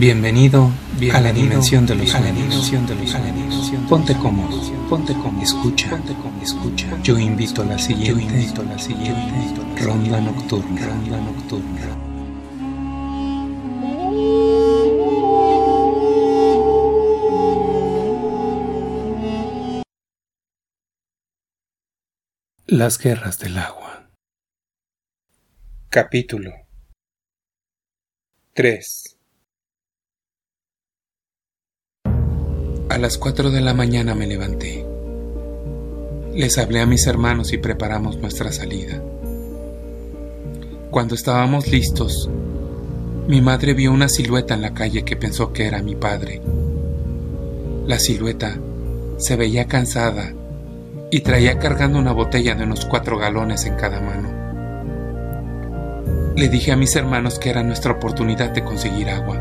Bienvenido, a la dimensión de los sueños. Ponte cómodo, ponte cómodo, escucha, ponte cómodo, escucha. Yo invito a la siguiente, yo invito a la siguiente ronda nocturna, ronda nocturna. Las guerras del agua. Capítulo 3 A las cuatro de la mañana me levanté. Les hablé a mis hermanos y preparamos nuestra salida. Cuando estábamos listos, mi madre vio una silueta en la calle que pensó que era mi padre. La silueta se veía cansada y traía cargando una botella de unos cuatro galones en cada mano. Le dije a mis hermanos que era nuestra oportunidad de conseguir agua.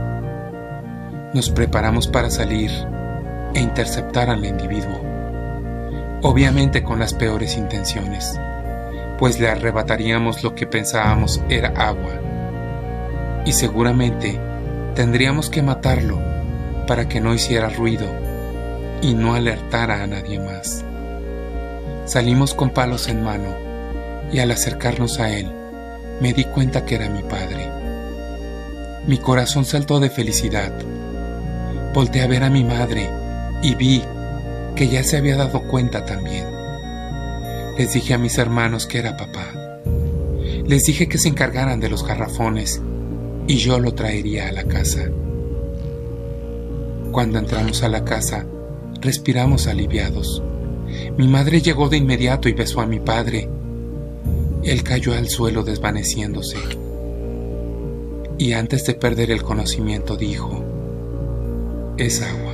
Nos preparamos para salir e interceptar al individuo, obviamente con las peores intenciones, pues le arrebataríamos lo que pensábamos era agua, y seguramente tendríamos que matarlo para que no hiciera ruido y no alertara a nadie más. Salimos con palos en mano y al acercarnos a él me di cuenta que era mi padre. Mi corazón saltó de felicidad. Volté a ver a mi madre y vi que ya se había dado cuenta también. Les dije a mis hermanos que era papá. Les dije que se encargaran de los garrafones y yo lo traería a la casa. Cuando entramos a la casa, respiramos aliviados. Mi madre llegó de inmediato y besó a mi padre. Él cayó al suelo desvaneciéndose. Y antes de perder el conocimiento dijo, es agua.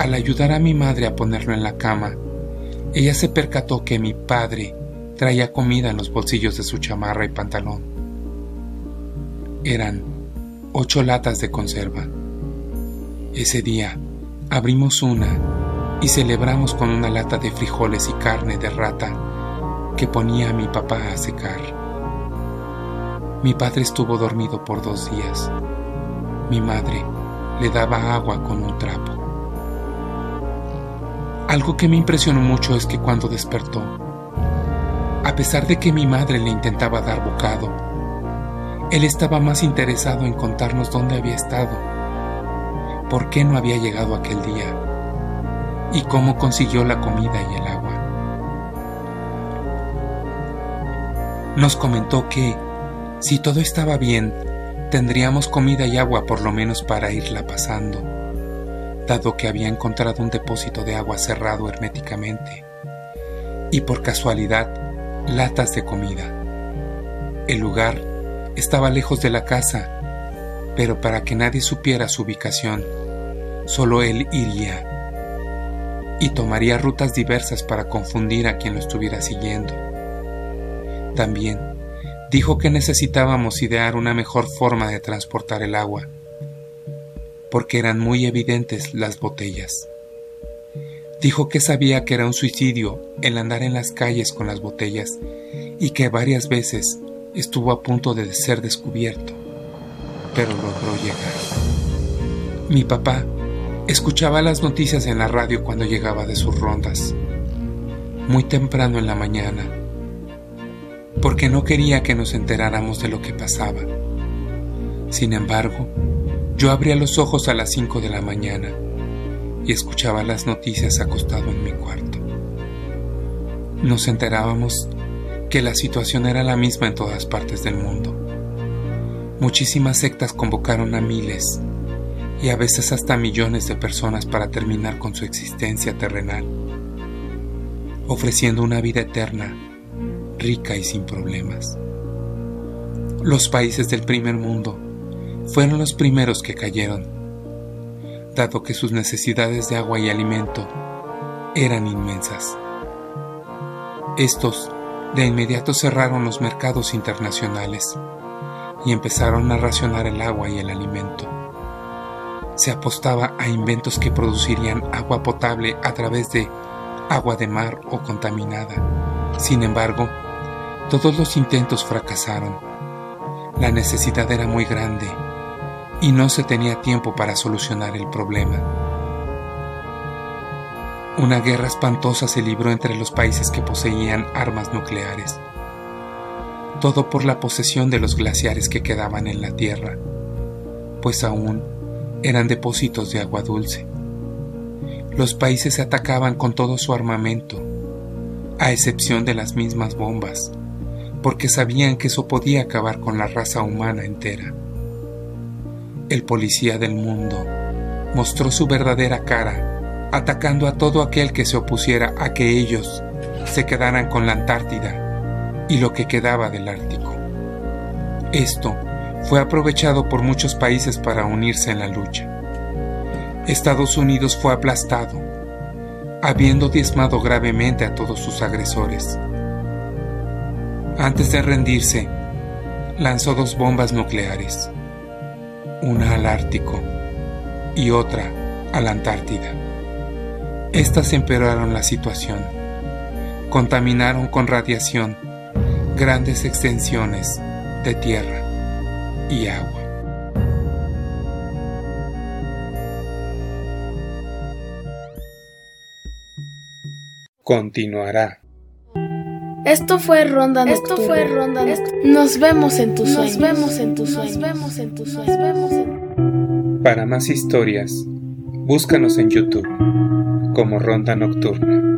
Al ayudar a mi madre a ponerlo en la cama, ella se percató que mi padre traía comida en los bolsillos de su chamarra y pantalón. Eran ocho latas de conserva. Ese día abrimos una y celebramos con una lata de frijoles y carne de rata que ponía a mi papá a secar. Mi padre estuvo dormido por dos días. Mi madre le daba agua con un trapo. Algo que me impresionó mucho es que cuando despertó, a pesar de que mi madre le intentaba dar bocado, él estaba más interesado en contarnos dónde había estado, por qué no había llegado aquel día y cómo consiguió la comida y el agua. Nos comentó que, si todo estaba bien, tendríamos comida y agua por lo menos para irla pasando dado que había encontrado un depósito de agua cerrado herméticamente y por casualidad latas de comida. El lugar estaba lejos de la casa, pero para que nadie supiera su ubicación, solo él iría y tomaría rutas diversas para confundir a quien lo estuviera siguiendo. También dijo que necesitábamos idear una mejor forma de transportar el agua porque eran muy evidentes las botellas. Dijo que sabía que era un suicidio el andar en las calles con las botellas y que varias veces estuvo a punto de ser descubierto, pero logró llegar. Mi papá escuchaba las noticias en la radio cuando llegaba de sus rondas, muy temprano en la mañana, porque no quería que nos enteráramos de lo que pasaba. Sin embargo, yo abría los ojos a las 5 de la mañana y escuchaba las noticias acostado en mi cuarto. Nos enterábamos que la situación era la misma en todas partes del mundo. Muchísimas sectas convocaron a miles y a veces hasta millones de personas para terminar con su existencia terrenal, ofreciendo una vida eterna, rica y sin problemas. Los países del primer mundo fueron los primeros que cayeron, dado que sus necesidades de agua y alimento eran inmensas. Estos de inmediato cerraron los mercados internacionales y empezaron a racionar el agua y el alimento. Se apostaba a inventos que producirían agua potable a través de agua de mar o contaminada. Sin embargo, todos los intentos fracasaron. La necesidad era muy grande y no se tenía tiempo para solucionar el problema. Una guerra espantosa se libró entre los países que poseían armas nucleares, todo por la posesión de los glaciares que quedaban en la Tierra, pues aún eran depósitos de agua dulce. Los países se atacaban con todo su armamento, a excepción de las mismas bombas, porque sabían que eso podía acabar con la raza humana entera. El policía del mundo mostró su verdadera cara, atacando a todo aquel que se opusiera a que ellos se quedaran con la Antártida y lo que quedaba del Ártico. Esto fue aprovechado por muchos países para unirse en la lucha. Estados Unidos fue aplastado, habiendo diezmado gravemente a todos sus agresores. Antes de rendirse, lanzó dos bombas nucleares, una al Ártico y otra a la Antártida. Estas empeoraron la situación, contaminaron con radiación grandes extensiones de tierra y agua. Continuará. Esto fue Ronda Nocturna. Esto fue Ronda Nos vemos en tus sueños. Nos vemos en tus sueños. Nos vemos en tus sueños. Para más historias, búscanos en YouTube como Ronda Nocturna.